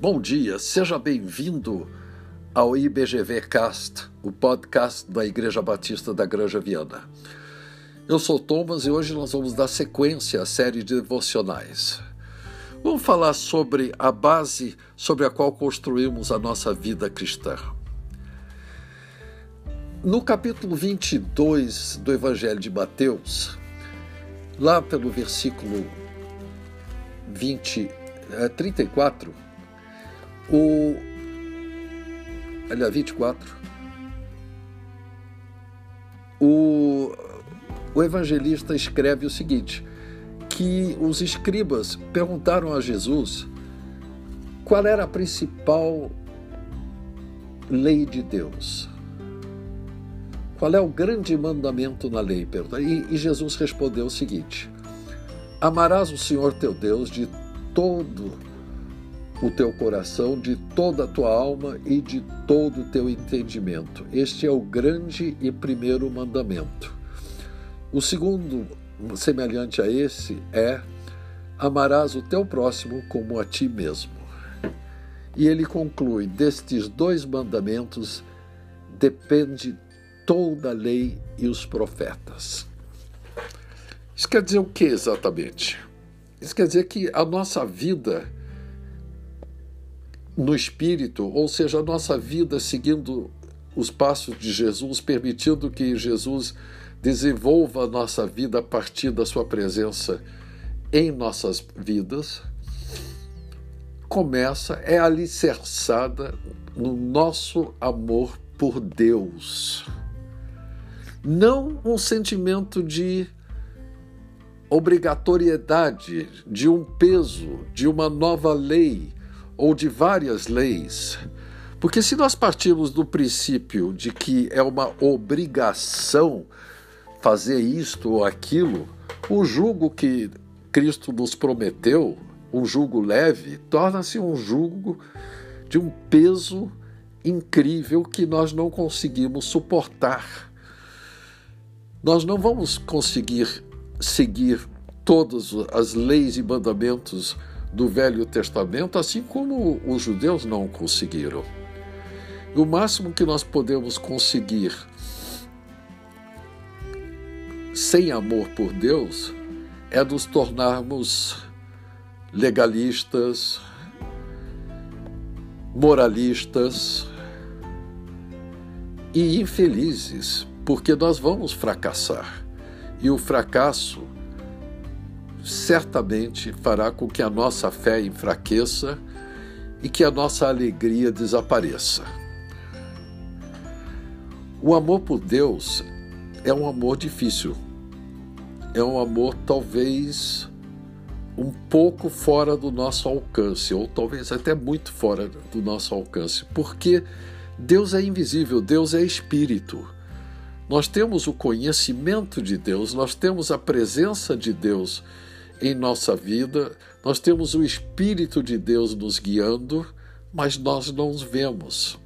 Bom dia, seja bem-vindo ao IBGV Cast, o podcast da Igreja Batista da Granja Viana. Eu sou Thomas e hoje nós vamos dar sequência à série de devocionais. Vamos falar sobre a base sobre a qual construímos a nossa vida cristã. No capítulo 22 do Evangelho de Mateus, lá pelo versículo 20, 34, eh, o. Aliás, 24. O, o evangelista escreve o seguinte: que os escribas perguntaram a Jesus qual era a principal lei de Deus. Qual é o grande mandamento na lei? E, e Jesus respondeu o seguinte: Amarás o Senhor teu Deus de todo o teu coração, de toda a tua alma e de todo o teu entendimento. Este é o grande e primeiro mandamento. O segundo, semelhante a esse, é: amarás o teu próximo como a ti mesmo. E ele conclui: destes dois mandamentos depende toda a lei e os profetas. Isso quer dizer o que exatamente? Isso quer dizer que a nossa vida no espírito, ou seja, a nossa vida seguindo os passos de Jesus, permitindo que Jesus desenvolva a nossa vida a partir da sua presença em nossas vidas, começa, é alicerçada no nosso amor por Deus. Não um sentimento de obrigatoriedade, de um peso, de uma nova lei ou de várias leis. Porque se nós partirmos do princípio de que é uma obrigação fazer isto ou aquilo, o jugo que Cristo nos prometeu, um jugo leve, torna-se um jugo de um peso incrível que nós não conseguimos suportar. Nós não vamos conseguir seguir todas as leis e mandamentos do Velho Testamento, assim como os judeus não conseguiram. o máximo que nós podemos conseguir sem amor por Deus é nos tornarmos legalistas, moralistas e infelizes porque nós vamos fracassar. E o fracasso certamente fará com que a nossa fé enfraqueça e que a nossa alegria desapareça. O amor por Deus é um amor difícil. É um amor talvez um pouco fora do nosso alcance, ou talvez até muito fora do nosso alcance, porque Deus é invisível, Deus é espírito. Nós temos o conhecimento de Deus, nós temos a presença de Deus em nossa vida, nós temos o Espírito de Deus nos guiando, mas nós não os vemos.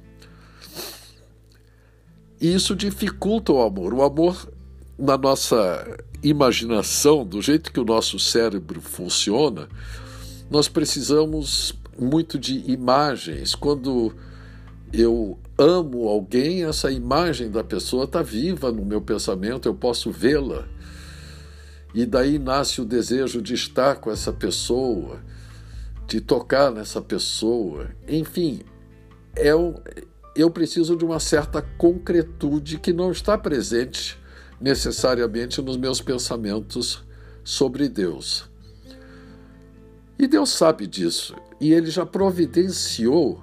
E isso dificulta o amor. O amor, na nossa imaginação, do jeito que o nosso cérebro funciona, nós precisamos muito de imagens. Quando eu amo alguém, essa imagem da pessoa está viva no meu pensamento, eu posso vê-la. E daí nasce o desejo de estar com essa pessoa, de tocar nessa pessoa. Enfim, é um, eu preciso de uma certa concretude que não está presente necessariamente nos meus pensamentos sobre Deus. E Deus sabe disso, e Ele já providenciou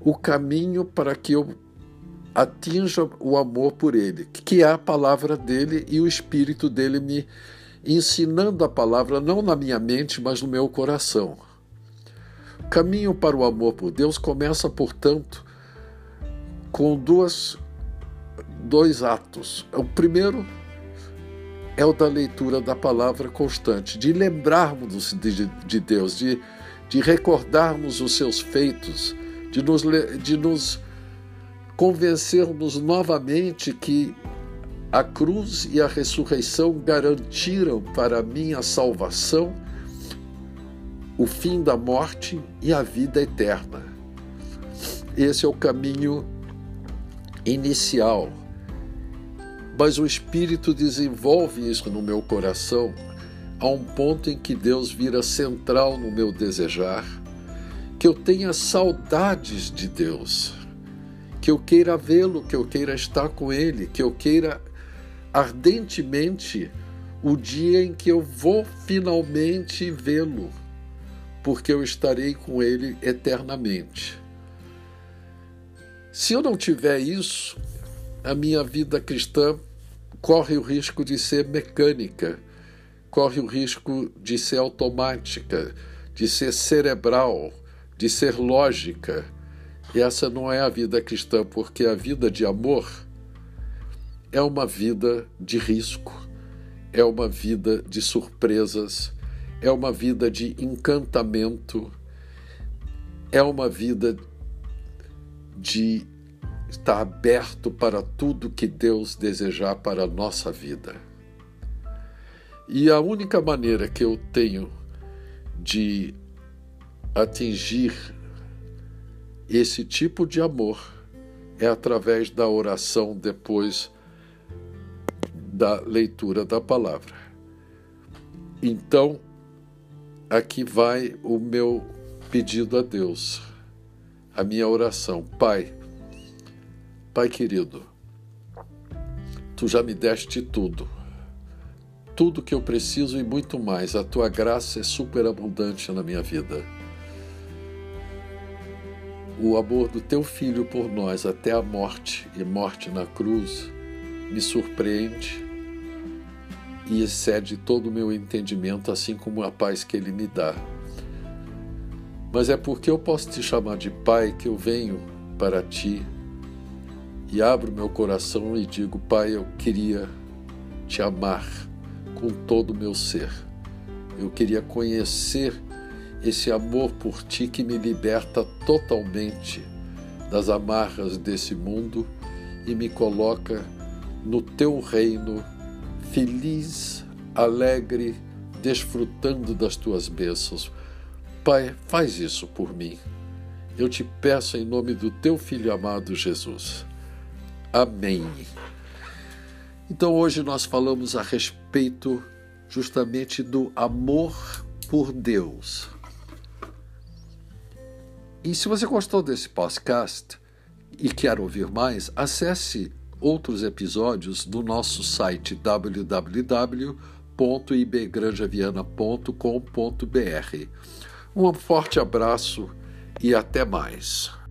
o caminho para que eu atinja o amor por Ele, que é a palavra dele e o Espírito dele me ensinando a palavra não na minha mente, mas no meu coração. O caminho para o amor por Deus começa, portanto, com duas, dois atos. O primeiro é o da leitura da palavra constante, de lembrarmos de, de Deus, de, de recordarmos os seus feitos, de nos, de nos convencermos novamente que a cruz e a ressurreição garantiram para a minha salvação o fim da morte e a vida eterna. Esse é o caminho inicial. Mas o Espírito desenvolve isso no meu coração a um ponto em que Deus vira central no meu desejar, que eu tenha saudades de Deus, que eu queira vê-lo, que eu queira estar com Ele, que eu queira ardentemente o dia em que eu vou finalmente vê-lo, porque eu estarei com Ele eternamente. Se eu não tiver isso, a minha vida cristã corre o risco de ser mecânica, corre o risco de ser automática, de ser cerebral, de ser lógica. E essa não é a vida cristã, porque a vida de amor é uma vida de risco, é uma vida de surpresas, é uma vida de encantamento, é uma vida de estar aberto para tudo que Deus desejar para a nossa vida. E a única maneira que eu tenho de atingir esse tipo de amor é através da oração depois da leitura da palavra. Então, aqui vai o meu pedido a Deus a minha oração. Pai, Pai querido, tu já me deste tudo, tudo que eu preciso e muito mais. A tua graça é superabundante na minha vida. O amor do teu filho por nós até a morte e morte na cruz me surpreende e excede todo o meu entendimento, assim como a paz que ele me dá. Mas é porque eu posso te chamar de Pai que eu venho para ti e abro meu coração e digo: Pai, eu queria te amar com todo o meu ser. Eu queria conhecer esse amor por ti que me liberta totalmente das amarras desse mundo e me coloca no teu reino, feliz, alegre, desfrutando das tuas bênçãos Pai, faz isso por mim. Eu te peço em nome do teu filho amado Jesus. Amém. Então hoje nós falamos a respeito justamente do amor por Deus. E se você gostou desse podcast e quer ouvir mais, acesse outros episódios no nosso site www.ibgranjaviana.com.br. Um forte abraço e até mais.